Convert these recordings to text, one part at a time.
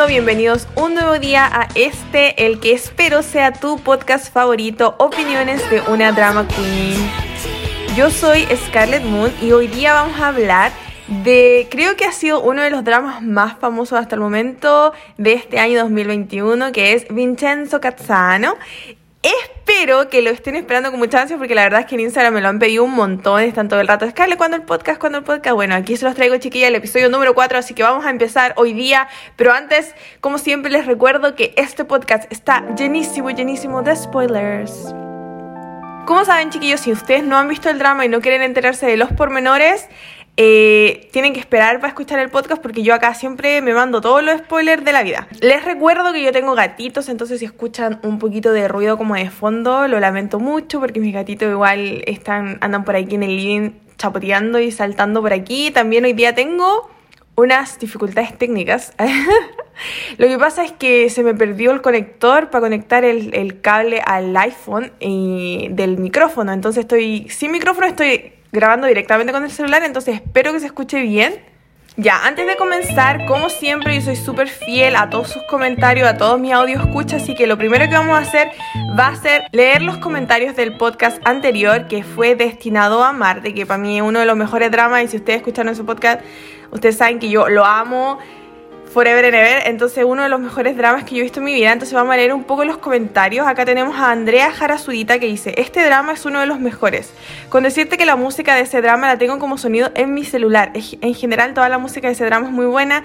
bienvenidos un nuevo día a este, el que espero sea tu podcast favorito, Opiniones de una Drama Queen. Yo soy Scarlett Moon y hoy día vamos a hablar de, creo que ha sido uno de los dramas más famosos hasta el momento de este año 2021, que es Vincenzo Cazzano. Espero que lo estén esperando con mucha ansia porque la verdad es que en Instagram me lo han pedido un montón, están todo el rato, Scarlett, ¿cuándo el podcast? ¿Cuándo el podcast? Bueno, aquí se los traigo chiquilla el episodio número 4, así que vamos a empezar hoy día, pero antes, como siempre les recuerdo que este podcast está llenísimo, llenísimo de spoilers. Como saben chiquillos, si ustedes no han visto el drama y no quieren enterarse de los pormenores, eh, tienen que esperar para escuchar el podcast porque yo acá siempre me mando todos los spoilers de la vida. Les recuerdo que yo tengo gatitos, entonces si escuchan un poquito de ruido como de fondo, lo lamento mucho porque mis gatitos igual están, andan por aquí en el living chapoteando y saltando por aquí. También hoy día tengo unas dificultades técnicas. Lo que pasa es que se me perdió el conector para conectar el, el cable al iPhone y del micrófono. Entonces estoy sin micrófono, estoy grabando directamente con el celular, entonces espero que se escuche bien. Ya, antes de comenzar, como siempre, yo soy súper fiel a todos sus comentarios, a todos mis audios escucha, así que lo primero que vamos a hacer va a ser leer los comentarios del podcast anterior que fue destinado a Marte, que para mí es uno de los mejores dramas y si ustedes escucharon ese podcast, ustedes saben que yo lo amo Forever and Ever, entonces uno de los mejores dramas que yo he visto en mi vida, entonces vamos a leer un poco los comentarios. Acá tenemos a Andrea Jarasudita que dice, este drama es uno de los mejores. Con decirte que la música de ese drama la tengo como sonido en mi celular. En general toda la música de ese drama es muy buena.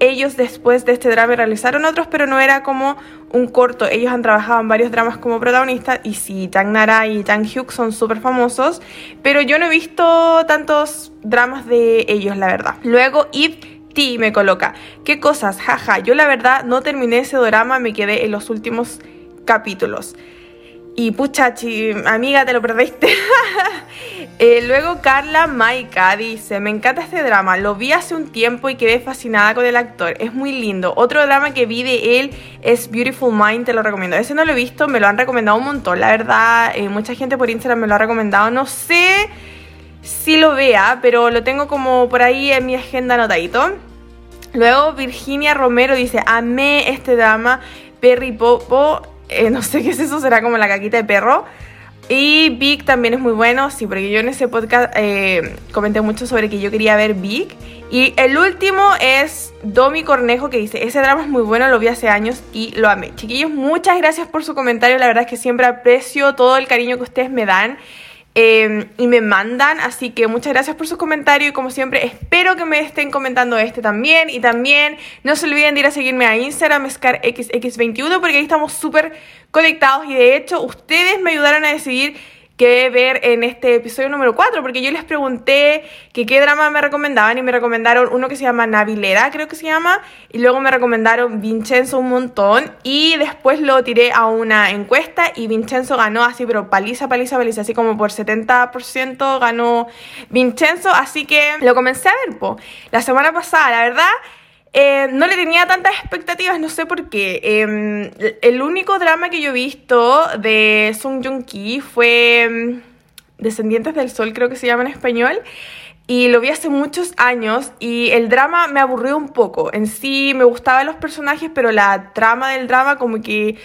Ellos después de este drama realizaron otros, pero no era como un corto. Ellos han trabajado en varios dramas como protagonistas y sí, Tang Nara y Tang Hyuk son súper famosos, pero yo no he visto tantos dramas de ellos, la verdad. Luego, Eve y me coloca, ¿qué cosas? Jaja, yo la verdad no terminé ese drama, me quedé en los últimos capítulos. Y pucha, amiga, te lo perdiste. Eh, luego Carla Maika dice, me encanta este drama, lo vi hace un tiempo y quedé fascinada con el actor, es muy lindo. Otro drama que vi de él es Beautiful Mind, te lo recomiendo. Ese no lo he visto, me lo han recomendado un montón, la verdad, eh, mucha gente por Instagram me lo ha recomendado, no sé si lo vea, pero lo tengo como por ahí en mi agenda anotadito. Luego Virginia Romero dice, amé este drama, Perry Popo, eh, no sé qué es eso, será como la caquita de perro. Y Vic también es muy bueno, sí, porque yo en ese podcast eh, comenté mucho sobre que yo quería ver Vic. Y el último es Domi Cornejo que dice, ese drama es muy bueno, lo vi hace años y lo amé. Chiquillos, muchas gracias por su comentario, la verdad es que siempre aprecio todo el cariño que ustedes me dan. Em, y me mandan. Así que muchas gracias por sus comentarios y como siempre espero que me estén comentando este también. Y también no se olviden de ir a seguirme a Instagram, ScarXX21, porque ahí estamos súper conectados y de hecho ustedes me ayudaron a decidir que ver en este episodio número 4, porque yo les pregunté que qué drama me recomendaban y me recomendaron uno que se llama Navilera, creo que se llama, y luego me recomendaron Vincenzo un montón, y después lo tiré a una encuesta y Vincenzo ganó así, pero paliza, paliza, paliza, así como por 70% ganó Vincenzo, así que lo comencé a ver, po. La semana pasada, la verdad eh, no le tenía tantas expectativas, no sé por qué. Em, el único drama que yo he visto de Sung Joong Ki fue em, Descendientes del Sol, creo que se llama en español. Y lo vi hace muchos años y el drama me aburrió un poco. En sí me gustaban los personajes, pero la trama del drama como que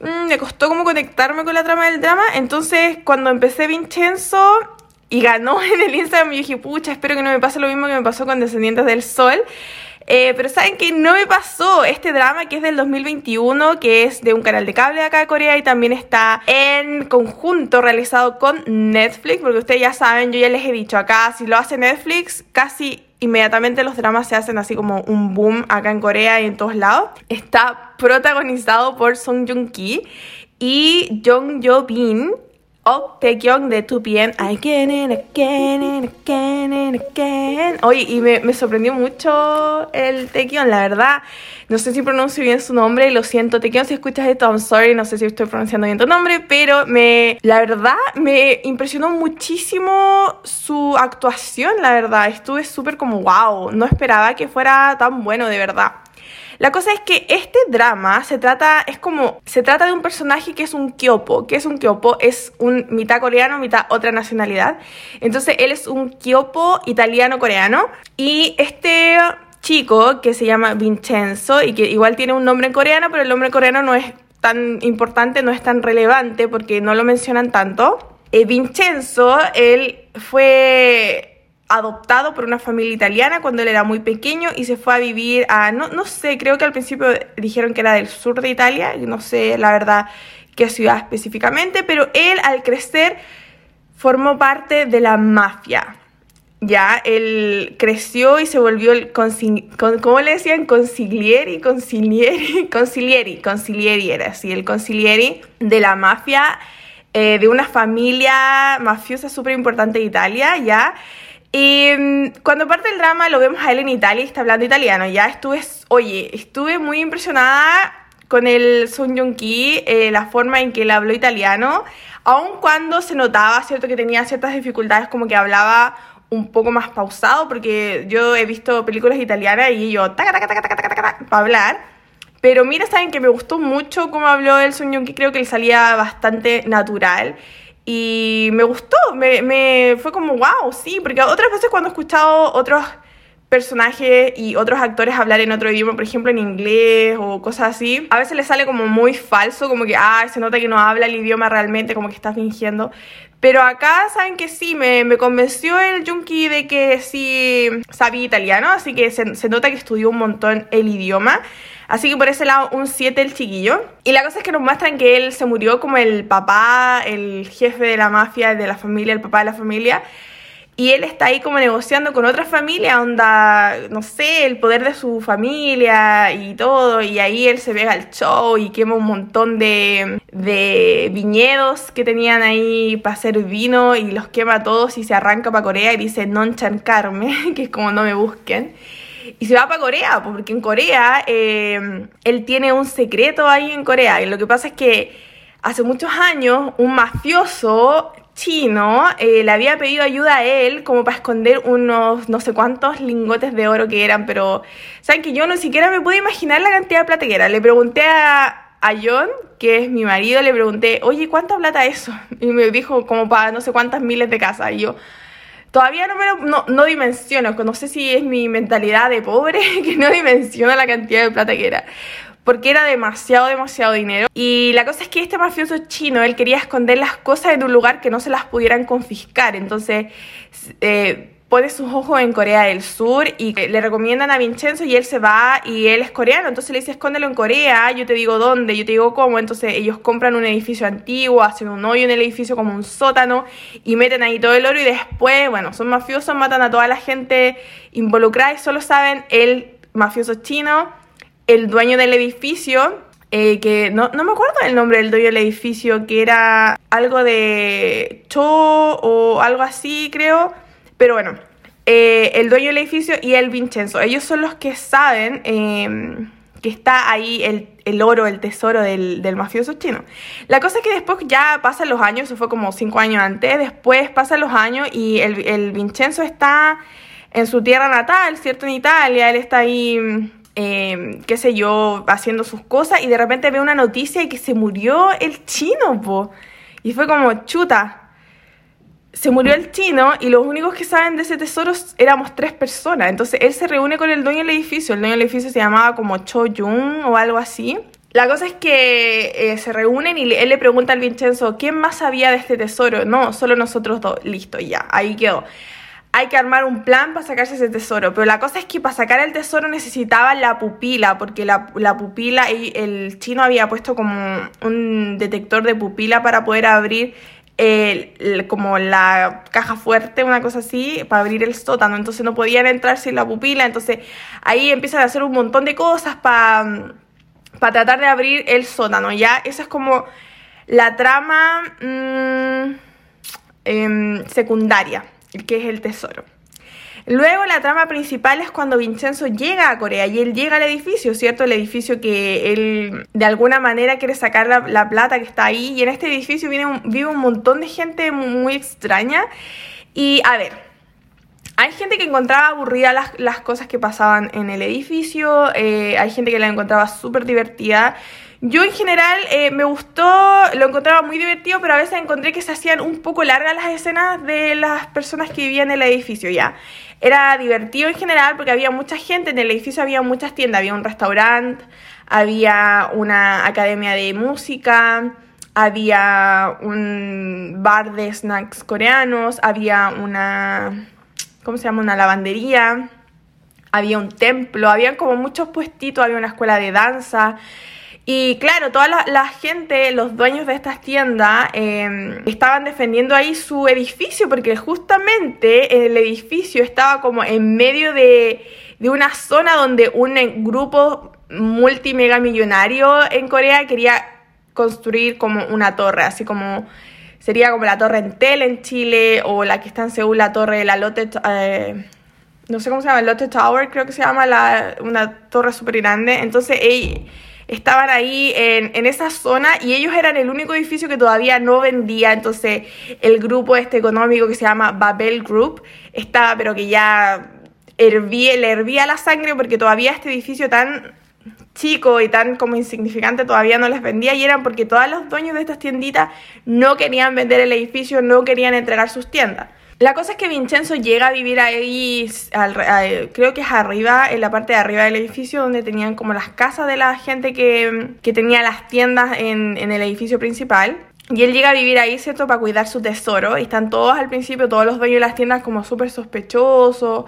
mm, me costó como conectarme con la trama del drama. Entonces cuando empecé Vincenzo y ganó en el Instagram, yo dije, pucha, espero que no me pase lo mismo que me pasó con Descendientes del Sol. Eh, pero saben que no me pasó este drama que es del 2021, que es de un canal de cable acá de Corea y también está en conjunto realizado con Netflix, porque ustedes ya saben, yo ya les he dicho acá, si lo hace Netflix, casi inmediatamente los dramas se hacen así como un boom acá en Corea y en todos lados. Está protagonizado por Song Joong Ki y Jong Jo Bin o Taekyung de 2PM. Again and again and again and again. Oye, y me, me sorprendió mucho el Taekyung, la verdad. No sé si pronuncio bien su nombre, lo siento. Taekyung, si escuchas esto, I'm sorry, no sé si estoy pronunciando bien tu nombre, pero me, la verdad, me impresionó muchísimo su actuación, la verdad. Estuve súper como, wow, no esperaba que fuera tan bueno, de verdad. La cosa es que este drama se trata, es como, se trata de un personaje que es un kyopo. ¿Qué es un kyopo? Es un mitad coreano, mitad otra nacionalidad. Entonces él es un kyopo italiano-coreano. Y este chico que se llama Vincenzo y que igual tiene un nombre en coreano, pero el nombre coreano no es tan importante, no es tan relevante porque no lo mencionan tanto. Eh, Vincenzo, él fue adoptado por una familia italiana cuando él era muy pequeño y se fue a vivir a, no, no sé, creo que al principio dijeron que era del sur de Italia, no sé la verdad qué ciudad específicamente, pero él al crecer formó parte de la mafia. Ya, él creció y se volvió el, con, ¿cómo le decían? Consiglieri, consiglieri, consiglieri, consiglieri era así, el consiglieri de la mafia, eh, de una familia mafiosa súper importante de Italia, ya. Y mm, cuando parte el drama lo vemos a él en Italia y está hablando italiano, ya estuve, oye, estuve muy impresionada con el Sun Jung Ki, eh, la forma en que él habló italiano, aun cuando se notaba, ¿cierto?, que tenía ciertas dificultades, como que hablaba un poco más pausado, porque yo he visto películas italianas y yo, taca, taca, taca, taca, taca, para hablar. Pero mira, saben que me gustó mucho cómo habló el Sun Ki, creo que él salía bastante natural. Y me gustó, me, me fue como, wow, sí, porque otras veces cuando he escuchado otros personajes y otros actores hablar en otro idioma, por ejemplo en inglés o cosas así, a veces le sale como muy falso, como que, ah, se nota que no habla el idioma realmente, como que está fingiendo. Pero acá saben que sí, me, convenció el Junkie de que sí sabía italiano, así que se, se, nota que estudió un montón el idioma. Así que por ese lado, un 7 el chiquillo. Y la cosa es que nos muestran que él se murió como el papá, el jefe de la mafia, de la familia, el papá de la familia. Y él está ahí como negociando con otra familia, onda, no sé, el poder de su familia y todo. Y ahí él se pega al show y quema un montón de, de viñedos que tenían ahí para hacer vino y los quema todos y se arranca para Corea y dice non chancarme, que es como no me busquen. Y se va para Corea, porque en Corea eh, él tiene un secreto ahí en Corea. Y lo que pasa es que hace muchos años un mafioso chino eh, le había pedido ayuda a él como para esconder unos no sé cuántos lingotes de oro que eran, pero saben que yo no siquiera me puedo imaginar la cantidad de plata que era. Le pregunté a, a John, que es mi marido, le pregunté, oye, ¿cuánta plata es eso? Y me dijo como para no sé cuántas miles de casas. Y yo todavía no me lo, no, no dimensiono, no sé si es mi mentalidad de pobre que no dimensiona la cantidad de plata que era porque era demasiado, demasiado dinero. Y la cosa es que este mafioso chino, él quería esconder las cosas en un lugar que no se las pudieran confiscar. Entonces, eh, pone sus ojos en Corea del Sur y le recomiendan a Vincenzo y él se va y él es coreano. Entonces le dice, escóndelo en Corea, yo te digo dónde, yo te digo cómo. Entonces ellos compran un edificio antiguo, hacen un hoyo en el edificio como un sótano y meten ahí todo el oro y después, bueno, son mafiosos, matan a toda la gente involucrada y solo saben el mafioso chino el dueño del edificio, eh, que no, no, me acuerdo el nombre del dueño del edificio, que era algo de Cho o algo así, creo. Pero bueno, eh, el dueño del edificio y el Vincenzo, ellos son los que saben em, que está ahí el, el, oro, el tesoro del, del, mafioso chino. La cosa es que después ya pasan los años, eso fue como cinco años antes, después pasan los años y el, el Vincenzo está en su tierra natal, ¿cierto? En Italia, él está ahí eh, qué sé yo, haciendo sus cosas y de repente ve una noticia y que se murió el chino, po. Y fue como, chuta, se murió el chino y los únicos que saben de ese tesoro éramos tres personas. Entonces él se reúne con el dueño del edificio. El dueño del edificio se llamaba como Cho Jung o algo así. La cosa es que eh, se reúnen y él le pregunta al Vincenzo, ¿quién más sabía de este tesoro? No, solo nosotros dos. Listo, ya, ahí quedó hay que armar un plan para sacarse ese tesoro. Pero la cosa es que para sacar el tesoro necesitaba la pupila, porque la, la pupila, el chino había puesto como un detector de pupila para poder abrir el, como la caja fuerte, una cosa así, para abrir el sótano. Entonces no podían entrar sin la pupila. Entonces ahí empiezan a hacer un montón de cosas para para tratar de abrir el sótano. Ya, esa es como la trama mmm, eh, secundaria que es el tesoro. Luego la trama principal es cuando Vincenzo llega a Corea y él llega al edificio, ¿cierto? El edificio que él de alguna manera quiere sacar la, plata que está ahí y en este edificio vive un, vive un montón de gente muy, extraña y a ver, hay gente que encontraba aburrida las, las cosas que pasaban en el edificio, eh, hay gente que la encontraba súper divertida. Yo en general eh, me gustó, lo encontraba muy divertido, pero a veces encontré que se hacían un poco largas las escenas de las personas que vivían en el edificio ya. Era divertido en general porque había mucha gente, en el edificio había muchas tiendas, había un restaurante, había una academia de música, había un bar de snacks coreanos, había una, ¿cómo se llama? Una lavandería, había un templo, había como muchos puestitos, había una escuela de danza. Y claro, toda la, gente, los dueños de estas tiendas, em, estaban defendiendo ahí su edificio porque justamente el edificio estaba como en medio de, de una zona donde un grupo multimega millonario en Corea quería construir como una torre, así como sería como la torre Entel en Chile o la que está en Seúl, la torre, la Lotte, eh, no sé cómo se llama, Lotte Tower creo que se llama, la, una torre súper grande. Entonces, estaban ahí en, en, esa zona y ellos eran el único edificio que todavía no vendía. Entonces el grupo este económico que se llama Babel Group estaba, pero que ya hervía, le hervía la sangre porque todavía este edificio tan chico y tan como insignificante todavía no les vendía y eran porque todos los dueños de estas tienditas no querían vender el edificio, no querían entregar sus tiendas. La cosa es que Vincenzo llega a vivir ahí, creo que es arriba, en la parte de arriba del edificio, donde tenían como las casas de la gente que, tenía las tiendas en, en el edificio principal. Y él llega a vivir ahí, ¿cierto? Para cuidar su tesoro. Y están todos al principio, todos los dueños de las tiendas como súper sospechosos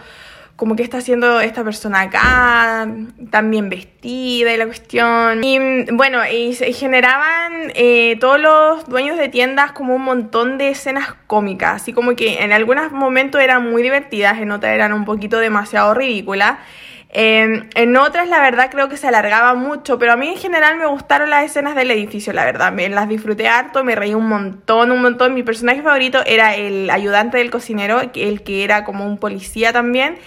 como que está haciendo esta persona acá, tan bien vestida y la cuestión. Y bueno, y generaban eh, todos los dueños de tiendas como un montón de escenas cómicas, así como que en algunos momentos eran muy divertidas, en otras eran un poquito demasiado ridículas. Em, en otras, la verdad, creo que se alargaba mucho, pero a mí en general me gustaron las escenas del edificio, la verdad. Me las disfruté harto, me reí un montón, un montón. Mi personaje favorito era el ayudante del cocinero, el que era como un policía también.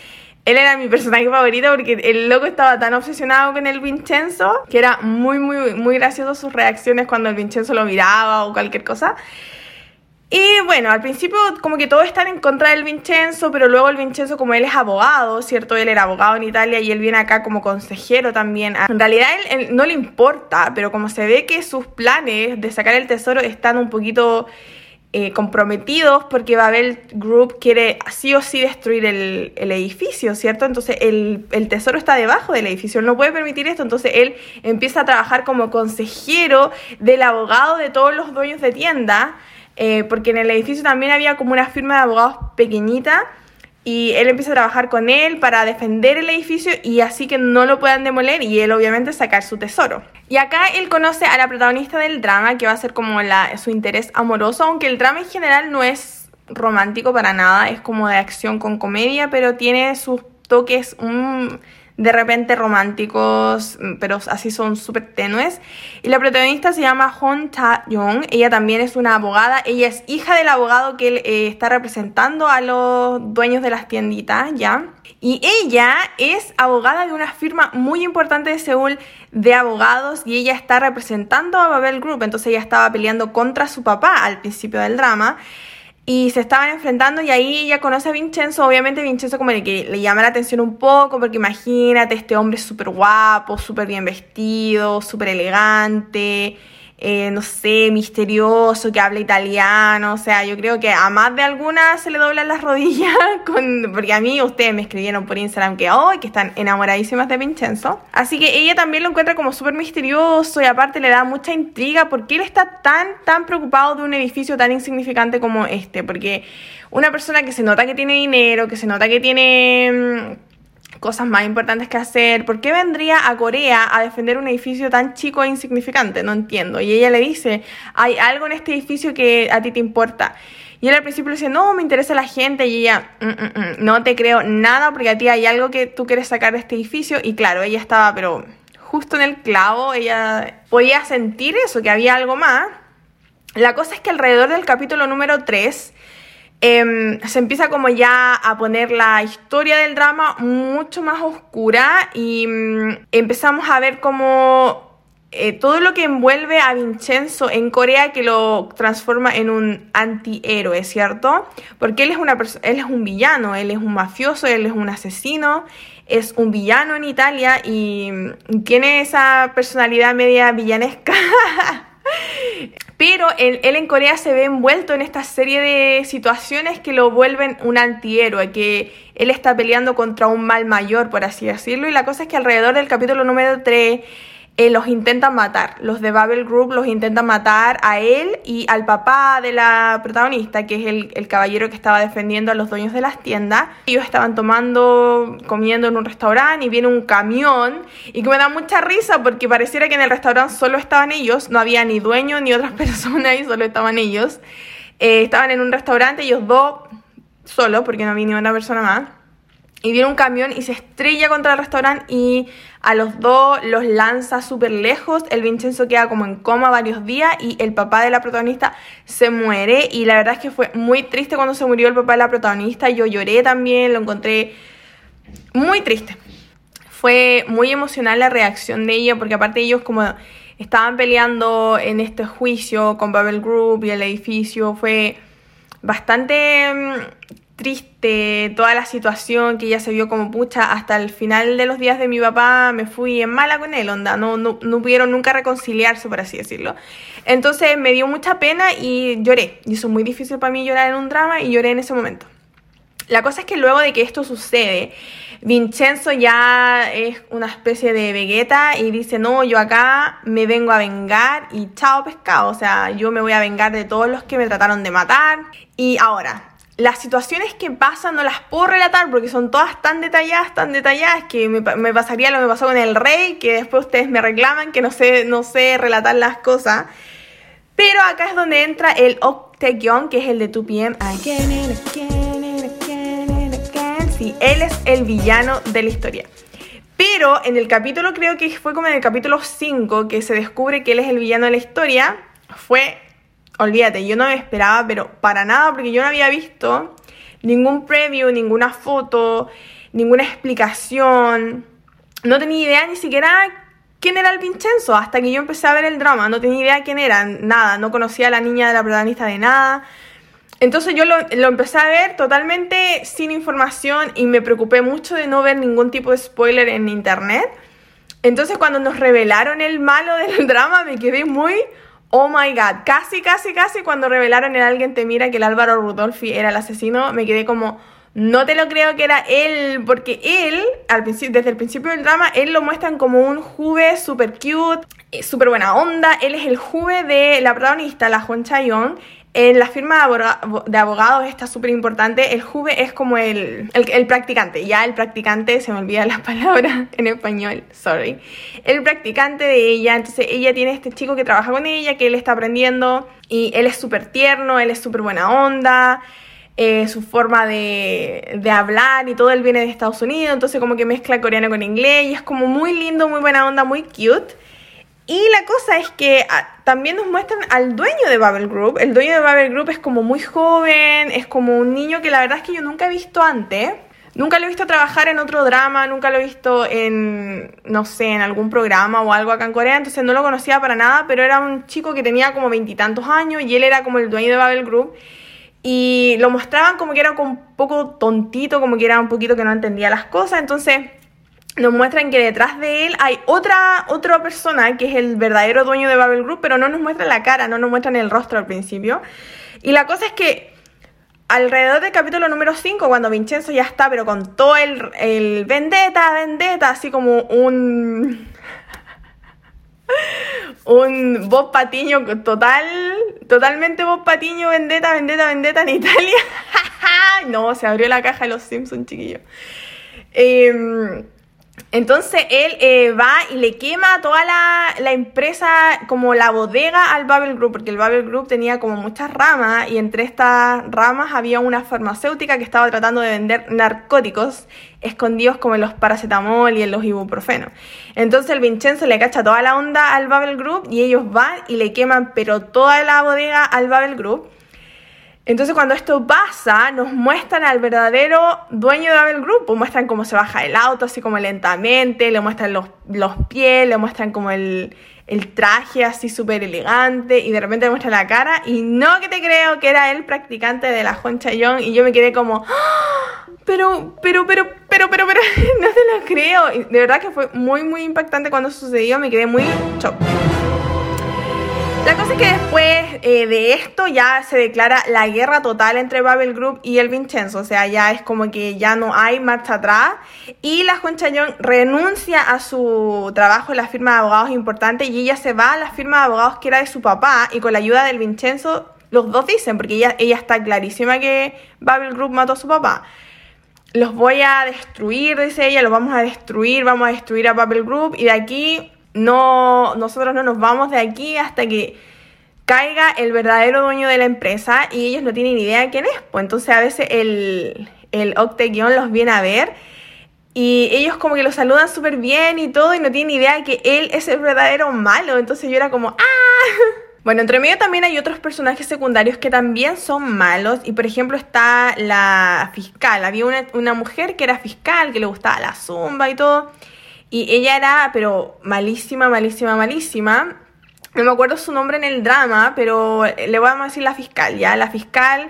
Él era mi personaje favorito porque el loco estaba tan obsesionado con el Vincenzo que era muy, muy, muy gracioso sus reacciones cuando el Vincenzo lo miraba o cualquier cosa. Y bueno, al principio como que todos están en contra del Vincenzo, pero luego el Vincenzo como él es abogado, ¿cierto? Él era abogado en Italia y él viene acá como consejero también. En realidad él no le importa, pero como se ve que sus planes de sacar el tesoro están un poquito eh, comprometidos porque Babel Group quiere sí o sí destruir el, edificio, ¿cierto? Entonces el, tesoro está debajo del edificio, él no puede permitir esto, entonces él empieza a trabajar como consejero del abogado de todos los dueños de tienda, eh, porque en el edificio también había como una firma de abogados pequeñita y él empieza a trabajar con él para defender el edificio y así que no lo puedan demoler y él obviamente sacar su tesoro. Y acá él conoce a la protagonista del drama, que va a ser como la, su interés amoroso, aunque el drama en general no es romántico para nada, es como de acción con comedia, pero tiene sus toques... un de repente románticos, mm, pero así son súper tenues. Y la protagonista se llama Hon Ta-young. Ella también es una abogada. Ella es hija del abogado que eh, está representando a los dueños de las tienditas, ¿ya? Y ella es abogada de una firma muy importante de Seúl de abogados y ella está representando a Babel Group. Entonces ella estaba peleando contra su papá al principio del drama y se estaban enfrentando y ahí ella conoce a Vincenzo, obviamente Vincenzo como el que le llama la atención un poco, porque imagínate, este hombre súper guapo, súper bien vestido, súper elegante, eh, no sé, misterioso, que habla italiano, o sea, yo creo que a más de alguna se le doblan las rodillas, porque a mí ustedes me escribieron por Instagram que hoy que están enamoradísimas de Vincenzo, así que ella también lo encuentra como súper misterioso y aparte le da mucha intriga porque él está tan, tan preocupado de un edificio tan insignificante como este, porque una persona que se nota que tiene dinero, que se nota que tiene mm, cosas más importantes que hacer. ¿Por qué vendría a Corea a defender un edificio tan chico e insignificante? No entiendo. Y ella le dice, hay algo en este edificio que a ti te importa. Y él al principio le dice, no, me interesa la gente. Y ella, mm, mm, mm, no te creo nada porque a ti hay algo que tú quieres sacar de este edificio. Y claro, ella estaba, pero justo en el clavo, ella podía sentir eso, que había algo más. La cosa es que alrededor del capítulo número 3 Em, se empieza como ya a poner la historia del drama mucho más oscura y mm, empezamos a ver como eh, todo lo que envuelve a Vincenzo en Corea que lo transforma en un antihéroe, ¿cierto? Porque él es, una él es un villano, él es un mafioso, él es un asesino, es un villano en Italia y mm, tiene esa personalidad media villanesca. Pero él, él, en Corea se ve envuelto en esta serie de situaciones que lo vuelven un antihéroe, que él está peleando contra un mal mayor, por así decirlo. Y la cosa es que alrededor del capítulo número 3 eh, los intentan matar. Los de Babel Group los intentan matar a él y al papá de la protagonista, que es el, caballero que estaba defendiendo a los dueños de las tiendas. Ellos estaban tomando, comiendo en un restaurante y viene un camión y que me da mucha risa porque pareciera que en el restaurante solo estaban ellos, no había ni dueño ni otras personas y solo estaban ellos. Eh, estaban en un restaurante, ellos dos solo, porque no había ni una persona más. Y viene un camión y se estrella contra el restaurante y a los dos los lanza súper lejos. El Vincenzo queda como en coma varios días y el papá de la protagonista se muere. Y la verdad es que fue muy triste cuando se murió el papá de la protagonista. Yo lloré también, lo encontré muy triste. Fue muy emocional la reacción de ella porque aparte ellos como estaban peleando en este juicio con Babel Group y el edificio, fue bastante mm, triste toda la situación que ella se vio como pucha hasta el final de los días de mi papá me fui en mala con él onda no, no, no pudieron nunca reconciliarse por así decirlo entonces me dio mucha pena y lloré y eso es muy difícil para mí llorar en un drama y lloré en ese momento la cosa es que luego de que esto sucede Vincenzo ya es una especie de Vegeta y dice, no, yo acá me vengo a vengar y chao pescado, o sea, yo me voy a vengar de todos los que me trataron de matar. Y ahora, las situaciones que pasan no las puedo relatar porque son todas tan detalladas, tan detalladas que me, pasaría lo que me pasó con el rey, que después ustedes me reclaman que no sé, no sé relatar las cosas. Pero acá es donde entra el Octagon, que es el de 2PM. Sí, él es el villano de la historia. Pero en el capítulo, creo que fue como en el capítulo 5, que se descubre que él es el villano de la historia, fue olvídate, yo no me esperaba, pero para nada, porque yo no había visto ningún preview, ninguna foto, ninguna explicación. No tenía idea ni siquiera quién era el Vincenzo hasta que yo empecé a ver el drama. No tenía idea quién era, nada. No conocía a la niña de la protagonista de nada. Entonces yo lo, lo, empecé a ver totalmente sin información y me preocupé mucho de no ver ningún tipo de spoiler en internet. Entonces cuando nos revelaron el malo del drama me quedé muy Oh my god, casi, casi, casi cuando revelaron en Alguien te mira que el Álvaro Rudolfi era el asesino, me quedé como, no te lo creo que era él, porque él, desde el principio del drama, él lo muestran como un juve super cute, eh, súper buena onda, él es el juve de la protagonista, la Juan Chayon, en la firma de abogados está súper importante. El juve es como el, el, practicante. Ya el practicante, se me olvida la palabra en español, sorry. El practicante de ella. Entonces ella tiene este chico que trabaja con ella, que él está aprendiendo. Y él es súper tierno, él es súper buena onda. Eh, su forma de, hablar y todo él viene de Estados Unidos. Entonces como que mezcla coreano con inglés. Y es como muy lindo, muy buena onda, muy cute. Y la cosa es que ah, también nos muestran al dueño de Babel Group. El dueño de Babel Group es como muy joven, es como un niño que la verdad es que yo nunca he visto antes. Nunca lo he visto trabajar en otro drama, nunca lo he visto en, no sé, en algún programa o algo acá en Corea, entonces no lo conocía para nada, pero era un chico que tenía como veintitantos años y él era como el dueño de Babel Group. Y lo mostraban como que era un poco tontito, como que era un poquito que no entendía las cosas, entonces nos muestran que detrás de él hay otra, otra persona que es el verdadero dueño de Babel Group, pero no nos muestran la cara, no nos muestran el rostro al principio. Y la cosa es que alrededor del capítulo número 5, cuando Vincenzo ya está, pero con todo el, el vendetta, vendetta, así como un... un Bob Patiño total, totalmente Bob Patiño, vendetta, vendetta, vendetta en Italia. no, se abrió la caja de los Simpsons, chiquillo. Eh, entonces él eh, va y le quema toda la, la, empresa, como la bodega al Babel Group, porque el Babel Group tenía como muchas ramas y entre estas ramas había una farmacéutica que estaba tratando de vender narcóticos escondidos como en los paracetamol y en los ibuprofenos. Entonces el Vincenzo le cacha toda la onda al Babel Group y ellos van y le queman pero toda la bodega al Babel Group. Entonces cuando esto pasa, nos muestran al verdadero dueño de Babel Group, pues muestran cómo se baja el auto, así como lentamente, le muestran los, los pies, le muestran como el, el traje así súper elegante y de repente le muestran la cara y no que te creo que era el practicante de la Juan y yo me quedé como, ¡Ah! pero, pero, pero, pero, pero, pero, no te lo creo. Y de verdad que fue muy, muy impactante cuando sucedió, me quedé muy shock. La cosa es que después eh, de esto ya se declara la guerra total entre Babel Group y el Vincenzo, o sea, ya es como que ya no hay marcha atrás y la Juan Chayón renuncia a su trabajo en la firma de abogados importante y ella se va a la firma de abogados que era de su papá y con la ayuda del Vincenzo, los dos dicen, porque ella, ella está clarísima que Babel Group mató a su papá. Los voy a destruir, dice ella, los vamos a destruir, vamos a destruir a Babel Group y de aquí no, nosotros no nos vamos de aquí hasta que caiga el verdadero dueño de la empresa y ellos no tienen idea de quién es. Pues entonces a veces el, el Octeguión los viene a ver y ellos como que lo saludan súper bien y todo y no tienen idea de que él es el verdadero malo. Entonces yo era como, ¡ah! Bueno, entre medio también hay otros personajes secundarios que también son malos. Y por ejemplo está la fiscal. Había una, una mujer que era fiscal, que le gustaba la zumba y todo. Y ella era, pero malísima, malísima, malísima. No me acuerdo su nombre en el drama, pero le voy a decir la fiscal, ¿ya? La fiscal,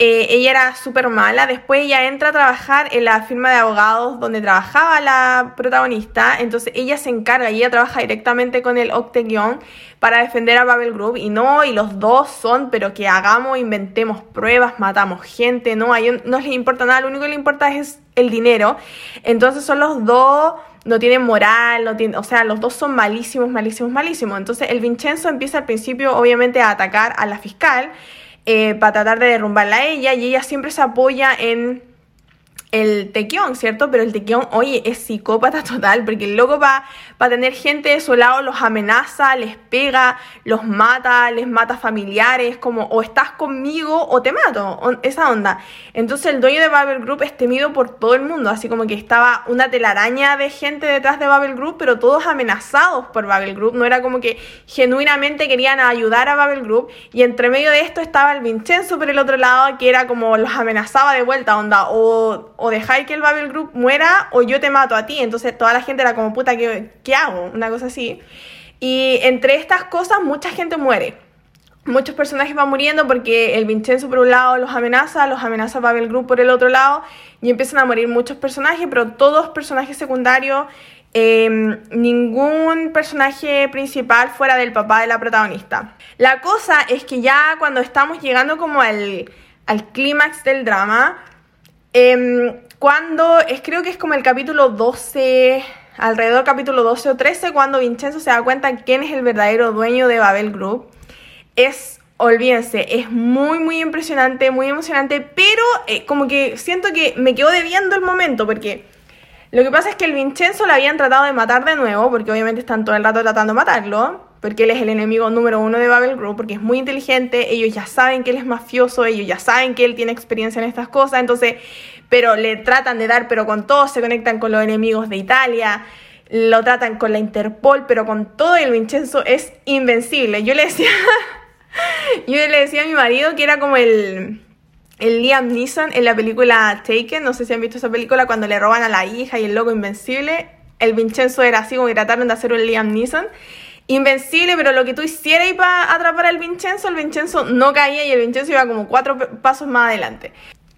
eh, ella era súper mala. Después ella entra a trabajar en la firma de abogados donde trabajaba la protagonista. Entonces ella se encarga y ella trabaja directamente con el Octeguión para defender a Babel Group. Y no, y los dos son, pero que hagamos, inventemos pruebas, matamos gente. No, a ellos no les importa nada, lo único que les importa es el dinero. Entonces son los dos no tienen moral, no tienen, o sea, los dos son malísimos, malísimos, malísimos. Entonces el Vincenzo empieza al principio obviamente a atacar a la fiscal eh, para tratar de derrumbarla a ella y ella siempre se apoya en el tequión, ¿cierto? Pero el tequión, oye, es psicópata total, porque el loco va a tener gente de su lado, los amenaza, les pega, los mata, les mata familiares, como o estás conmigo o te mato, esa onda. Entonces el dueño de Babel Group es temido por todo el mundo, así como que estaba una telaraña de gente detrás de Babel Group, pero todos amenazados por Babel Group, no era como que genuinamente querían ayudar a Babel Group, y entre medio de esto estaba el Vincenzo por el otro lado, que era como los amenazaba de vuelta, onda, o o dejáis que el Babel Group muera o yo te mato a ti. Entonces toda la gente era como, puta, ¿qué, ¿qué hago? Una cosa así. Y entre estas cosas mucha gente muere. Muchos personajes van muriendo porque el Vincenzo por un lado los amenaza, los amenaza Babel Group por el otro lado y empiezan a morir muchos personajes, pero todos personajes secundarios, em, ningún personaje principal fuera del papá de la protagonista. La cosa es que ya cuando estamos llegando como al, al clímax del drama, Em, cuando, es, creo que es como el capítulo 12, alrededor del capítulo 12 o 13, cuando Vincenzo se da cuenta quién es el verdadero dueño de Babel Group. Es, olvídense, es muy, muy impresionante, muy emocionante, pero eh, como que siento que me quedo debiendo el momento, porque lo que pasa es que el Vincenzo lo habían tratado de matar de nuevo, porque obviamente están todo el rato tratando de matarlo porque él es el enemigo número uno de Babel Group, porque es muy inteligente, ellos ya saben que él es mafioso, ellos ya saben que él tiene experiencia en estas cosas, entonces, pero le tratan de dar, pero con todo, se conectan con los enemigos de Italia, lo tratan con la Interpol, pero con todo el Vincenzo es invencible. Yo le decía, yo le decía a mi marido que era como el, el Liam Neeson en la película Taken, no sé si han visto esa película, cuando le roban a la hija y el loco invencible, el Vincenzo era así como que trataron de hacer un Liam Neeson invencible, pero lo que tú hicieras para atrapar al Vincenzo, el Vincenzo no caía y el Vincenzo iba como cuatro pasos más adelante.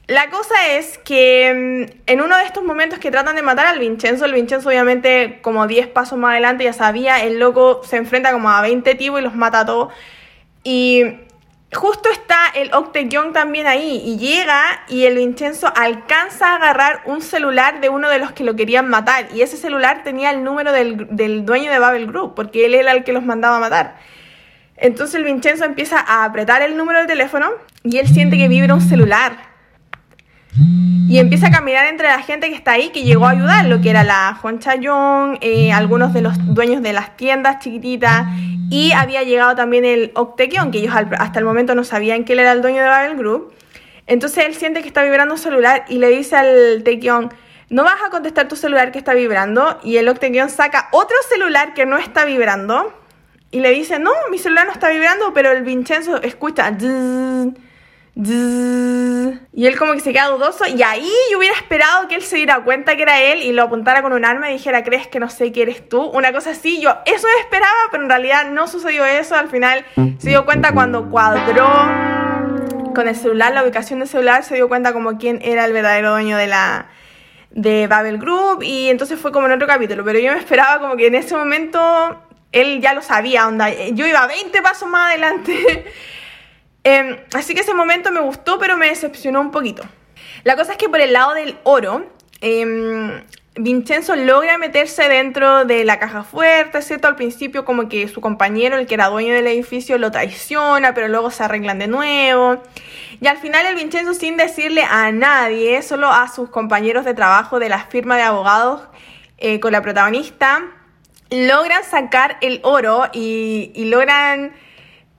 La cosa es que mm, en uno de estos momentos que tratan de matar al Vincenzo, el Vincenzo obviamente como 10 pasos más adelante ya sabía, el loco se enfrenta como a 20 tipos y los mata a todos. Y justo está el Octegion también ahí y llega y el Vincenzo alcanza a agarrar un celular de uno de los que lo querían matar y ese celular tenía el número del, del dueño de Babel Group porque él era el que los mandaba a matar. Entonces el Vincenzo empieza a apretar el número de teléfono y él siente que vibra un celular y empieza a caminar entre la gente que está ahí, que llegó a ayudarlo, que era la Juan Chayón, eh, algunos de los dueños de las tiendas chiquititas, y había llegado también el Octequion, que ellos hasta el momento no sabían que él era el dueño de Babel Group. Entonces él siente que está vibrando un celular y le dice al Tequion, no vas a contestar tu celular que está vibrando, y el Octequion saca otro celular que no está vibrando, y le dice, no, mi celular no está vibrando, pero el Vincenzo escucha... Y él como que se queda dudoso y ahí yo hubiera esperado que él se diera cuenta que era él y lo apuntara con un arma y dijera, ¿crees que no sé que eres tú? Una cosa así, yo eso esperaba, pero en realidad no sucedió eso. Al final se dio cuenta cuando cuadró con el celular, la ubicación del celular, se dio cuenta como quién era el verdadero dueño de la de Babel Group y entonces fue como en otro capítulo, pero yo me esperaba como que en ese momento él ya lo sabía, onda, yo iba 20 pasos más adelante. Em, así que ese momento me gustó, pero me decepcionó un poquito. La cosa es que por el lado del oro, eh, Vincenzo logra meterse dentro de la caja fuerte, ¿cierto? Al principio como que su compañero, el que era dueño del edificio, lo traiciona, pero luego se arreglan de nuevo. Y al final el Vincenzo, sin decirle a nadie, solo a sus compañeros de trabajo de la firma de abogados eh, con la protagonista, logran sacar el oro y logran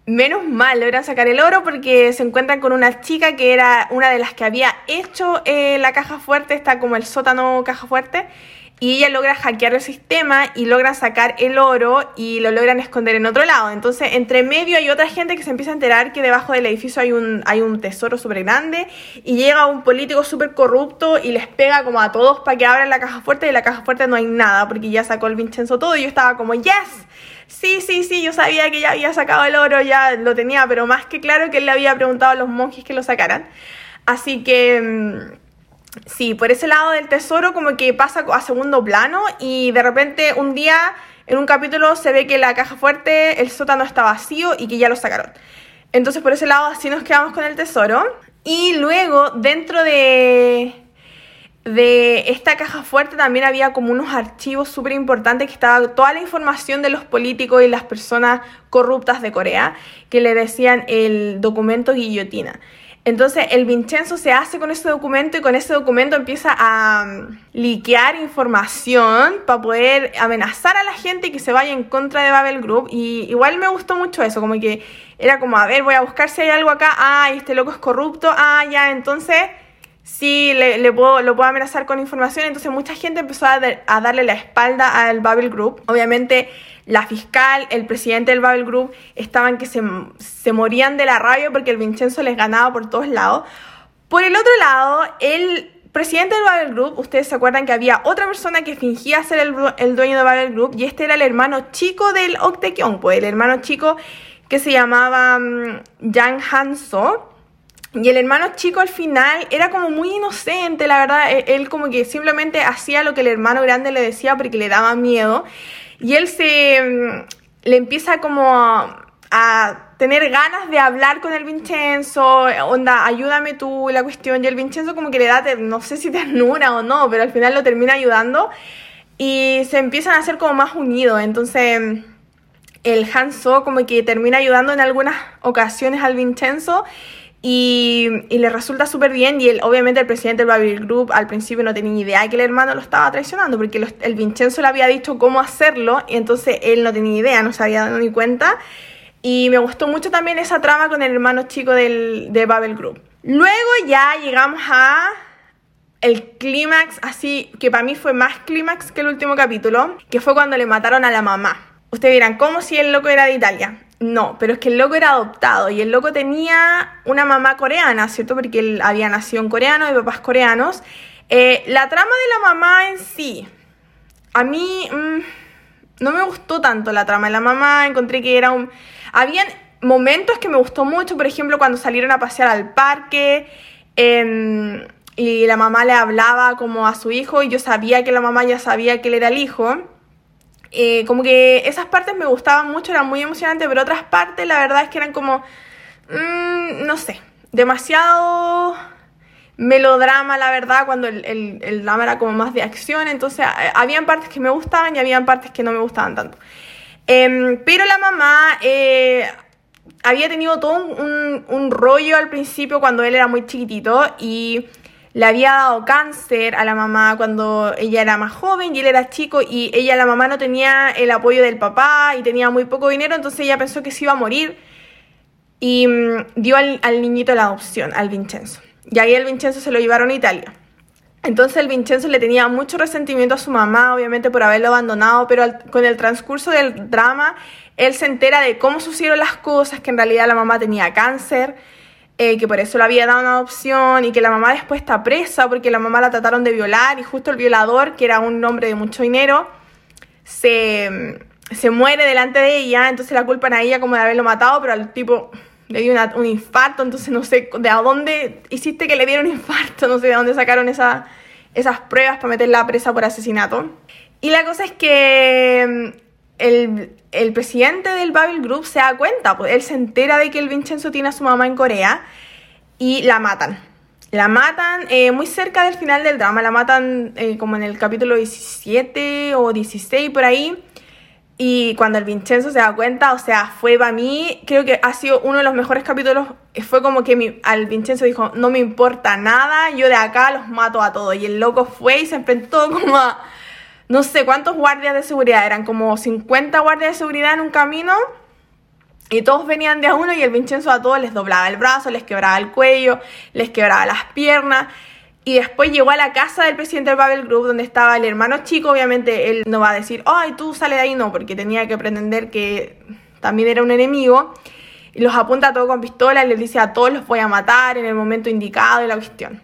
Menos mal logran sacar el oro porque se encuentran con una chica que era una de las que había hecho eh, la caja fuerte, está como el sótano caja fuerte, y ella logra hackear el sistema y logra sacar el oro y lo logran esconder en otro lado. Entonces, entre medio hay otra gente que se empieza a enterar que debajo del edificio hay un, hay un tesoro súper grande y llega un político súper corrupto y les pega como a todos para que abran la caja fuerte y en la caja fuerte no hay nada porque ya sacó el Vincenzo todo y yo estaba como, yes, sí, sí, sí, yo sabía que ya había sacado el oro, ya lo tenía, pero más que claro que él le había preguntado a los monjes que lo sacaran. Así que... Mm, sí, por ese lado del tesoro como que pasa a segundo plano y de repente un día en un capítulo se ve que la caja fuerte, el sótano está vacío y que ya lo sacaron. Entonces por ese lado así nos quedamos con el tesoro. Y luego dentro de, de esta caja fuerte también había como unos archivos súper importantes que estaba toda la información de los políticos y las personas corruptas de Corea que le decían el documento guillotina. Entonces el Vincenzo se hace con ese documento y con ese documento empieza a um, liquear información para poder amenazar a la gente que se vaya en contra de Babel Group. Y igual me gustó mucho eso, como que era como, a ver, voy a buscar si hay algo acá, ah, este loco es corrupto, ah, ya, entonces sí, le, puedo, lo puedo amenazar con información. Entonces mucha gente empezó a, darle la espalda al Babel Group. Obviamente la fiscal, el presidente del Babel Group estaban que se, se morían de la rabia porque el Vincenzo les ganaba por todos lados. Por el otro lado, el presidente del Babel Group, ustedes se acuerdan que había otra persona que fingía ser el, el dueño de Babel Group y este era el hermano chico del Octekion, pues el hermano chico que se llamaba um, Yang Hanso. Y el hermano chico al final era como muy inocente, la verdad, e-, él como que simplemente hacía lo que el hermano grande le decía porque le daba miedo. Y él se mm, le empieza como a, tener ganas de hablar con el Vincenzo, onda, ayúdame tú, la cuestión. Y el Vincenzo como que le da, no sé si ternura o no, pero al final lo termina ayudando. Y se empiezan a hacer como más unidos. Entonces el Hanso como que termina ayudando en algunas ocasiones al Vincenzo y, le resulta súper bien y él, obviamente el presidente del Babel Group al principio no tenía idea que el hermano lo estaba traicionando porque el Vincenzo le había dicho cómo hacerlo y entonces él no tenía idea, no se había dado ni cuenta. Y me gustó mucho también esa trama con el hermano chico del, de Babel Group. Luego ya llegamos a el clímax, así que para mí fue más clímax que el último capítulo, que fue cuando le mataron a la mamá. Ustedes dirán, ¿cómo si el loco era de Italia? No, pero es que el loco era adoptado y el loco tenía una mamá coreana, ¿cierto? Porque él había nacido en coreano, de papás coreanos. Eh, la trama de la mamá en sí, a mí mm, no me gustó tanto la trama de la mamá, encontré que era un... Habían momentos que me gustó mucho, por ejemplo, cuando salieron a pasear al parque y la mamá le hablaba como a su hijo y yo sabía que la mamá ya sabía que él era el hijo. Eh, como que esas partes me gustaban mucho, eran muy emocionantes, pero otras partes la verdad es que eran como, mm, no sé, demasiado melodrama, la verdad, cuando el, el, drama era como más de acción, entonces eh, habían partes que me gustaban y habían partes que no me gustaban tanto. Em, pero la mamá eh, había tenido todo un, un rollo al principio cuando él era muy chiquitito y le había dado cáncer a la mamá cuando ella era más joven y él era chico y ella, la mamá, no tenía el apoyo del papá y tenía muy poco dinero, entonces ella pensó que se iba a morir y mm, dio al, niñito la adopción, al Vincenzo. Y ahí el Vincenzo se lo llevaron a Italia. Entonces el Vincenzo le tenía mucho resentimiento a su mamá, obviamente por haberlo abandonado, pero con el transcurso del drama, él se entera de cómo sucedieron las cosas, que en realidad la mamá tenía cáncer, eh, que por eso le había dado una adopción y que la mamá después está presa porque la mamá la trataron de violar y justo el violador, que era un hombre de mucho dinero, se, se muere delante de ella, entonces la culpan a ella como de haberlo matado, pero al tipo le dio un infarto, entonces no sé de a dónde hiciste que le diera un infarto, no sé de dónde sacaron esa, esas pruebas para meterla presa por asesinato. Y la cosa es que el, el presidente del Babel Group se da cuenta, pues él se entera de que el Vincenzo tiene a su mamá en Corea y la matan. La matan eh, muy cerca del final del drama, la matan eh, como en el capítulo 17 o 16 por ahí. Y cuando el Vincenzo se da cuenta, o sea, fue para mí, creo que ha sido uno de los mejores capítulos. Fue como que mi, al Vincenzo dijo, no me importa nada, yo de acá los mato a todos. Y el loco fue y se enfrentó como a, no sé cuántos guardias de seguridad, eran como 50 guardias de seguridad en un camino. Y todos venían de a uno y el Vincenzo a todos les doblaba el brazo, les quebraba el cuello, les quebraba las piernas. Y después llegó a la casa del presidente del Babel Group, donde estaba el hermano chico. Obviamente él no va a decir, ay, tú sale de ahí, no, porque tenía que pretender que también era un enemigo. Y los apunta a todos con pistola y les dice a todos los voy a matar en el momento indicado y la cuestión.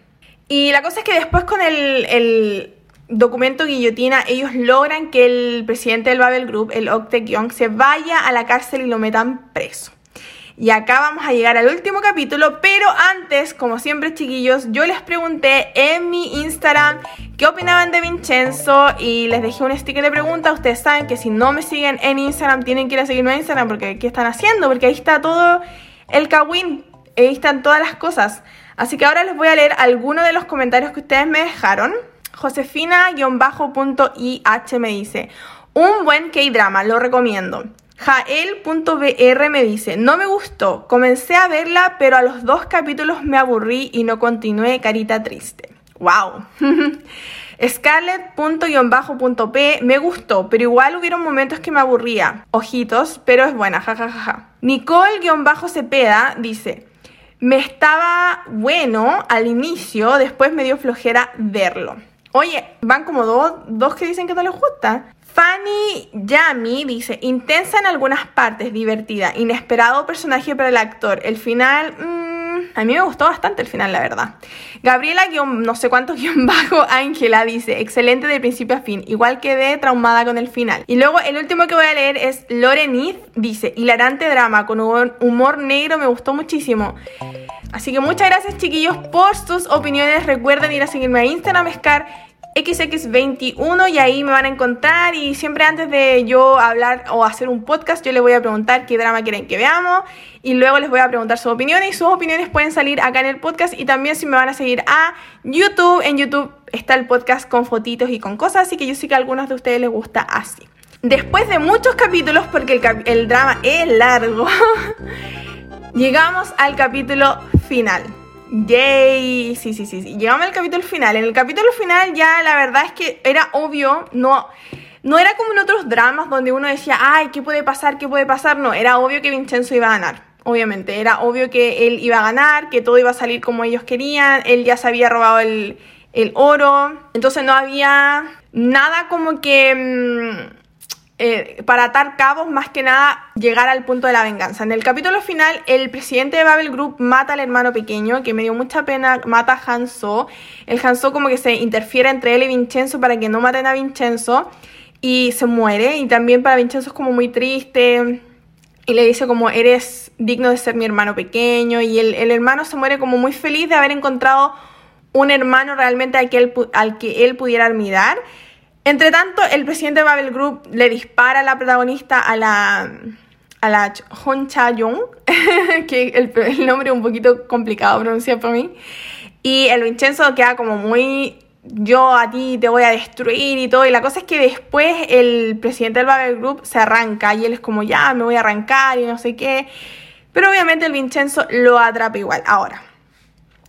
Y la cosa es que después con el, el documento guillotina, ellos logran que el presidente del Babel Group, el Octe Young, se vaya a la cárcel y lo metan preso. Y acá vamos a llegar al último capítulo, pero antes, como siempre chiquillos, yo les pregunté en mi Instagram qué opinaban de Vincenzo y les dejé un sticker de pregunta. Ustedes saben que si no me siguen en Instagram tienen que ir a seguirme en Instagram porque ¿qué están haciendo? Porque ahí está todo el kawin, ahí están todas las cosas. Así que ahora les voy a leer algunos de los comentarios que ustedes me dejaron. Josefina-ih me dice, un buen K-drama, lo recomiendo. Jael.br me dice, no me gustó, comencé a verla, pero a los dos capítulos me aburrí y no continué, carita triste. ¡Wow! Scarlett.p me gustó, pero igual hubieron momentos que me aburría. Ojitos, pero es buena, jajajaja. Nicole-cepeda dice, me estaba bueno al inicio, después me dio flojera verlo. Oye, van como dos, dos que dicen que no les gusta. Fanny Yami dice, intensa en algunas partes, divertida, inesperado personaje para el actor. El final, mmm, a mí me gustó bastante el final, la verdad. Gabriela, no sé cuánto guion bajo, Ángela dice, excelente de principio a fin, igual quedé traumada con el final. Y luego el último que voy a leer es Lorenith, dice, hilarante drama con humor negro, me gustó muchísimo. Así que muchas gracias chiquillos por sus opiniones. Recuerden ir a seguirme a Instagram, Scar XX21 y ahí me van a encontrar y siempre antes de yo hablar o hacer un podcast yo les voy a preguntar qué drama quieren que veamos y luego les voy a preguntar sus opiniones y sus opiniones pueden salir acá en el podcast y también si me van a seguir a YouTube, en YouTube está el podcast con fotitos y con cosas, así que yo sé que a algunos de ustedes les gusta así. Después de muchos capítulos, porque el, el drama es largo, llegamos al capítulo final. Yay, sí, sí, sí, sí. Llegamos al capítulo final. En el capítulo final ya la verdad es que era obvio, no, no era como en otros dramas donde uno decía, ay, ¿qué puede pasar? ¿Qué puede pasar? No, era obvio que Vincenzo iba a ganar. Obviamente, era obvio que él iba a ganar, que todo iba a salir como ellos querían, él ya se había robado el, el oro, entonces no había nada como que... Mmm, eh, para atar cabos, más que nada llegar al punto de la venganza. En el capítulo final, el presidente de Babel Group mata al hermano pequeño, que me dio mucha pena, mata a Hanso. El Hanso como que se interfiere entre él y Vincenzo para que no maten a Vincenzo y se muere. Y también para Vincenzo es como muy triste. Y le dice como eres digno de ser mi hermano pequeño. Y el, el hermano se muere como muy feliz de haber encontrado un hermano realmente al que él, al que él pudiera admirar. Entre tanto, el presidente de Babel Group le dispara a la protagonista, a la, a la Hon Cha Young, que el, nombre es un poquito complicado de pronunciar para mí. Y el Vincenzo queda como muy, yo a ti te voy a destruir y todo. Y la cosa es que después el presidente del Babel Group se arranca y él es como, ya, me voy a arrancar y no sé qué. Pero obviamente el Vincenzo lo atrapa igual. Ahora,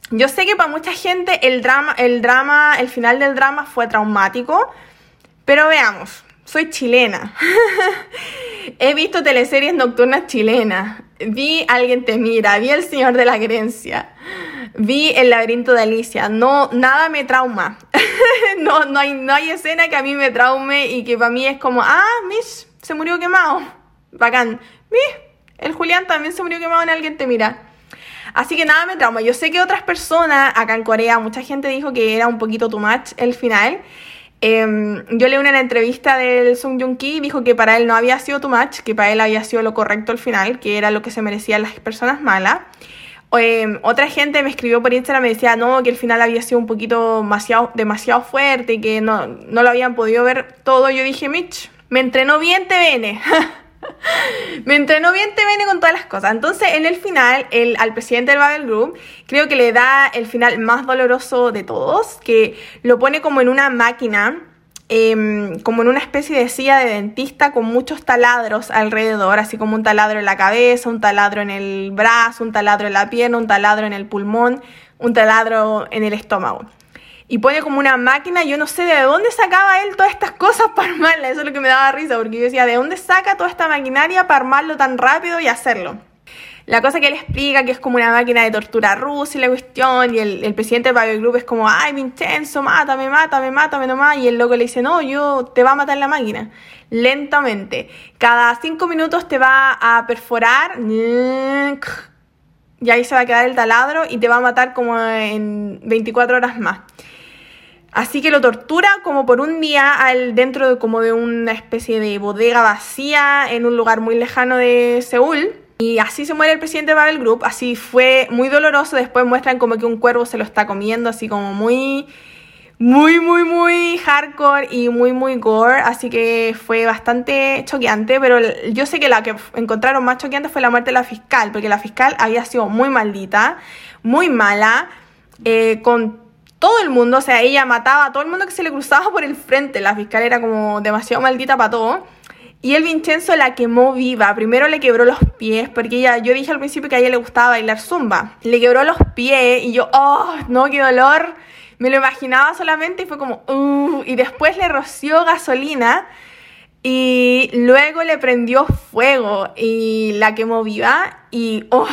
yo sé que para mucha gente el drama, el drama, el final del drama fue traumático. Pero veamos, soy chilena. He visto teleseries nocturnas chilenas. Vi Alguien te mira, vi El Señor de la Grecia, vi El laberinto de Alicia. No, nada me trauma. no, no, hay, no hay escena que a mí me traume y que para mí es como, ah, Mish, se murió quemado. Bacán. Mish, el Julián también se murió quemado en Alguien te mira. Así que nada me trauma. Yo sé que otras personas, acá en Corea, mucha gente dijo que era un poquito too much el final. Em, yo leí una entrevista del Sung Joong Ki y dijo que para él no había sido too much, que para él había sido lo correcto al final, que era lo que se merecían las personas malas. Em, otra gente me escribió por Instagram y me decía no, que el final había sido un poquito demasiado, demasiado fuerte, que no, no lo habían podido ver todo. Yo dije, Mitch, me entrenó bien TVN. me entrenó bien TVN con todas las cosas. Entonces, en el final, el, al presidente del Babel Group, creo que le da el final más doloroso de todos, que lo pone como en una máquina Em, como en una especie de silla de dentista con muchos taladros alrededor, así como un taladro en la cabeza, un taladro en el brazo, un taladro en la pierna, un taladro en el pulmón, un taladro en el estómago. Y pone como una máquina, yo no sé de dónde sacaba él todas estas cosas para armarla, eso es lo que me daba risa, porque yo decía, ¿de dónde saca toda esta maquinaria para armarlo tan rápido y hacerlo? La cosa que él explica que es como una máquina de tortura rusa y la cuestión, y el, presidente del Group es como, ay, Vincenzo, mátame, mátame, mátame nomás, y el loco le dice, no, yo te va a matar la máquina, lentamente. Cada cinco minutos te va a perforar, y ahí se va a quedar el taladro y te va a matar como en 24 horas más. Así que lo tortura como por un día al, dentro de, como de una especie de bodega vacía en un lugar muy lejano de Seúl. Y así se muere el presidente de Babel Group, así fue muy doloroso, después muestran como que un cuervo se lo está comiendo, así como muy, muy, muy, muy hardcore y muy, muy gore, así que fue bastante choqueante, pero yo sé que la que encontraron más choqueante fue la muerte de la fiscal, porque la fiscal había sido muy maldita, muy mala, eh, con todo el mundo, o sea, ella mataba a todo el mundo que se le cruzaba por el frente, la fiscal era como demasiado maldita para todo. Y el Vincenzo la quemó viva. Primero le quebró los pies, porque ella, yo dije al principio que a ella le gustaba bailar zumba. Le quebró los pies y yo, oh, no, qué dolor. Me lo imaginaba solamente y fue como, uh, y después le roció gasolina y luego le prendió fuego y la quemó viva y, oh,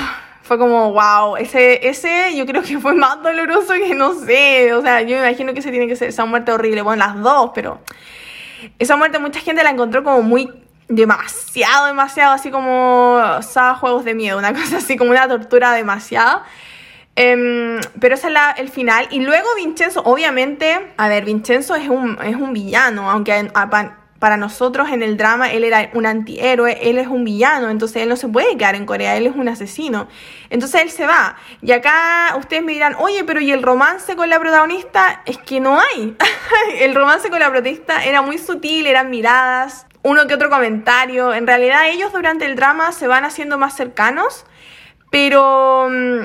fue como, wow, ese, ese yo creo que fue más doloroso que no sé, o sea, yo me imagino que ese tiene que ser esa muerte horrible, bueno, las dos, pero esa muerte mucha gente la encontró como muy demasiado, demasiado, así como Saga Juegos de Miedo, una cosa así como una tortura demasiado. Em, pero ese es el final. Y luego Vincenzo, obviamente, a ver, Vincenzo es un, es un villano, aunque para nosotros en el drama él era un antihéroe, él es un villano, entonces él no se puede quedar en Corea, él es un asesino. Entonces él se va. Y acá ustedes me dirán, oye, pero ¿y el romance con la protagonista? Es que no hay. el romance con la protagonista era muy sutil, eran miradas, uno que otro comentario. En realidad ellos durante el drama se van haciendo más cercanos, pero mm,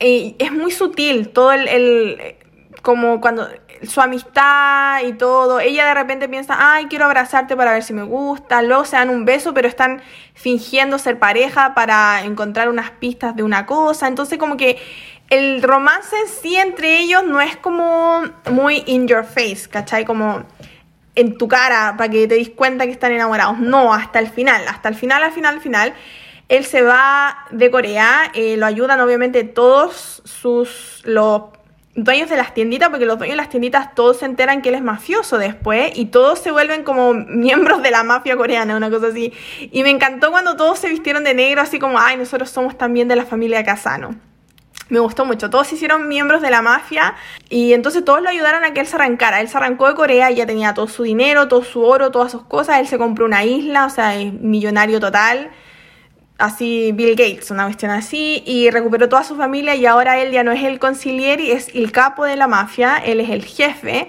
eh, es muy sutil todo el, como cuando su amistad y todo. Ella de repente piensa, ay, quiero abrazarte para ver si me gusta. Luego se dan un beso, pero están fingiendo ser pareja para encontrar unas pistas de una cosa. Entonces como que el romance en sí entre ellos no es como muy in your face, ¿cachai? Como en tu cara para que te des cuenta que están enamorados. No, hasta el final, hasta el final, al final, al final. Él se va de Corea, eh, lo ayudan obviamente todos sus los dueños de las tienditas, porque los dueños de las tienditas todos se enteran que él es mafioso después y todos se vuelven como miembros de la mafia coreana, una cosa así. Y me encantó cuando todos se vistieron de negro, así como, ay, nosotros somos también de la familia Casano. Me gustó mucho. Todos se hicieron miembros de la mafia y entonces todos lo ayudaron a que él se arrancara. Él se arrancó de Corea y ya tenía todo su dinero, todo su oro, todas sus cosas. Él se compró una isla, o sea, es millonario total así Bill Gates, una cuestión así, y recuperó toda su familia y ahora él ya no es el concilieri, es el capo de la mafia, él es el jefe.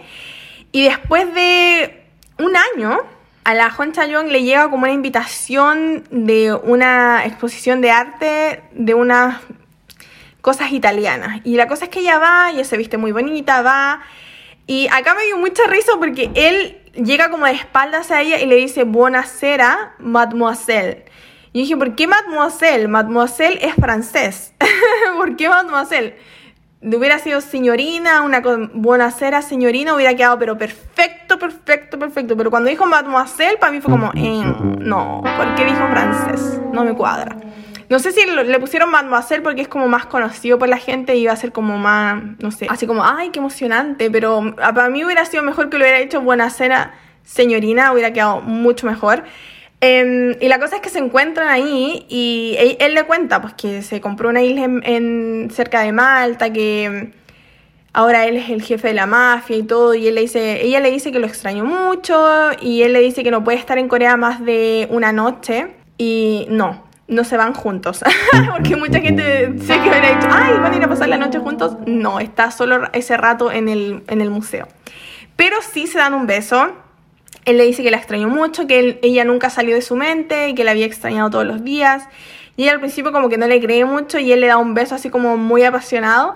Y después de un año, a la Hon Young le llega como una invitación de una exposición de arte de unas cosas italianas. Y la cosa es que ella va, ella se viste muy bonita, va. Y acá me dio mucha risa porque él llega como de espaldas a ella y le dice, Buonasera, mademoiselle. Y dije, ¿por qué mademoiselle? Mademoiselle es francés. ¿Por qué mademoiselle? Hubiera sido señorina, una buena señorina, hubiera quedado pero perfecto, perfecto, perfecto. Pero cuando dijo mademoiselle, para mí fue como, eh, no, ¿por qué dijo francés? No me cuadra. No sé si le pusieron mademoiselle porque es como más conocido por la gente y iba a ser como más, no sé, así como, ay, qué emocionante. Pero para mí hubiera sido mejor que lo hubiera hecho buena cera señorina, hubiera quedado mucho mejor. Em, y la cosa es que se encuentran ahí y él, le cuenta pues que se compró una isla en, cerca de Malta, que ahora él es el jefe de la mafia y todo, y él le dice, ella le dice que lo extrañó mucho y él le dice que no puede estar en Corea más de una noche y no, no se van juntos. Porque mucha gente sé que hubiera dicho, ay, van a ir a pasar la noche juntos. No, está solo ese rato en el, en el museo. Pero sí se dan un beso él le dice que la extrañó mucho, que ella nunca salió de su mente que la había extrañado todos los días. Y ella al principio como que no le cree mucho y él le da un beso así como muy apasionado.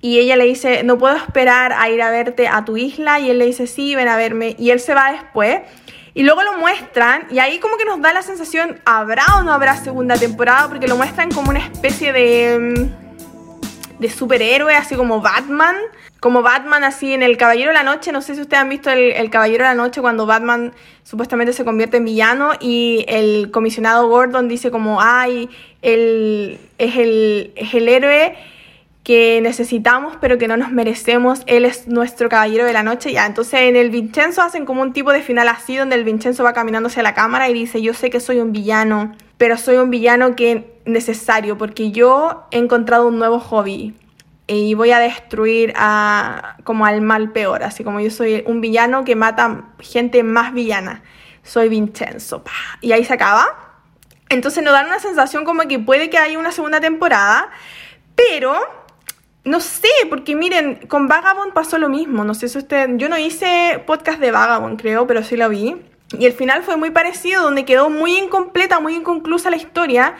Y ella le dice, no puedo esperar a ir a verte a tu isla. Y él le dice, sí, ven a verme. Y él se va después. Y luego lo muestran y ahí como que nos da la sensación, ¿habrá o no habrá segunda temporada? Porque lo muestran como una especie de, mm, de superhéroe, así como Batman. Como Batman así en El Caballero de la Noche. No sé si ustedes han visto el, Caballero de la Noche cuando Batman supuestamente se convierte en villano y el comisionado Gordon dice como, ay, él es el, es el héroe que necesitamos pero que no nos merecemos, él es nuestro caballero de la noche, ya, entonces en el Vincenzo hacen como un tipo de final así donde el Vincenzo va caminando hacia la cámara y dice, yo sé que soy un villano, pero soy un villano que necesario porque yo he encontrado un nuevo hobby y voy a destruir a, como al mal peor, así como yo soy un villano que mata gente más villana, soy Vincenzo, y ahí se acaba. Entonces nos dan una sensación como que puede que haya una segunda temporada, pero no sé, porque miren, con Vagabond pasó lo mismo. No sé si usted. Yo no hice podcast de Vagabond, creo, pero sí lo vi. Y el final fue muy parecido, donde quedó muy incompleta, muy inconclusa la historia.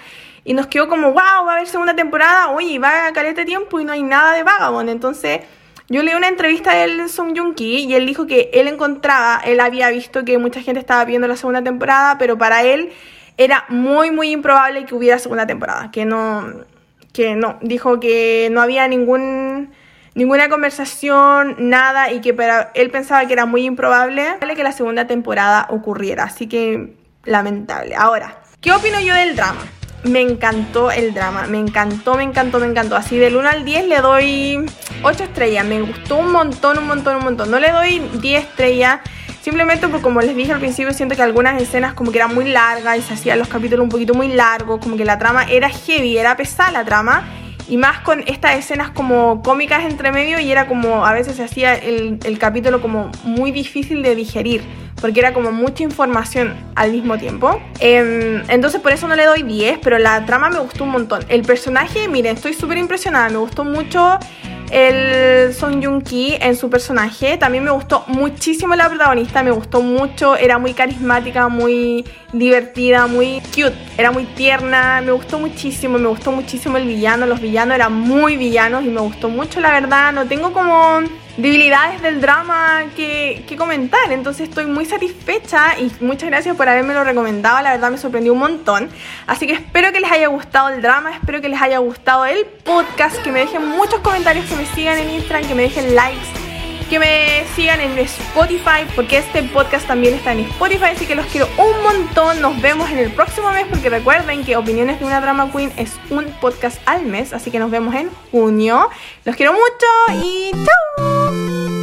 Y nos quedó como, wow, va a haber segunda temporada. Oye, va a caer este tiempo y no hay nada de Vagabond. Entonces, yo leí una entrevista de Song Joong Ki y él dijo que él encontraba, él había visto que mucha gente estaba viendo la segunda temporada, pero para él era muy, muy improbable que hubiera segunda temporada. Que no que no, dijo que no había ningún, ninguna conversación, nada, y que para él pensaba que era muy improbable que la segunda temporada ocurriera. Así que lamentable. Ahora, ¿qué opino yo del drama? Me encantó el drama, me encantó, me encantó, me encantó. Así del 1 al 10 le doy 8 estrellas. Me gustó un montón, un montón, un montón. No le doy 10 estrellas Simplemente porque como les dije al principio, siento que algunas escenas como que eran muy largas y se hacían los capítulos un poquito muy largos, como que la trama era heavy, era pesada la trama. Y más con estas escenas como cómicas entre medio y era como, a veces se hacía el, capítulo como muy difícil de digerir, porque era como mucha información al mismo tiempo. Em, entonces por eso no le doy 10, pero la trama me gustó un montón. El personaje, miren, estoy súper impresionada, me gustó mucho el Song Joong Ki en su personaje. También me gustó muchísimo la protagonista, me gustó mucho, era muy carismática, muy divertida, muy cute, era muy tierna, me gustó muchísimo, me gustó muchísimo el villano, los villanos eran muy villanos y me gustó mucho la verdad, no tengo como debilidades del drama que, comentar. Entonces estoy muy satisfecha y muchas gracias por haberme recomendado. La verdad me sorprendió un montón. Así que espero que les haya gustado el drama, espero que les haya gustado el podcast, que me dejen muchos comentarios, que me sigan en Instagram, que me dejen likes. Que me sigan en Spotify, porque este podcast también está en Spotify, así que los quiero un montón. Nos vemos en el próximo mes, porque recuerden que Opiniones de una Drama Queen es un podcast al mes, así que nos vemos en junio. Los quiero mucho y chao.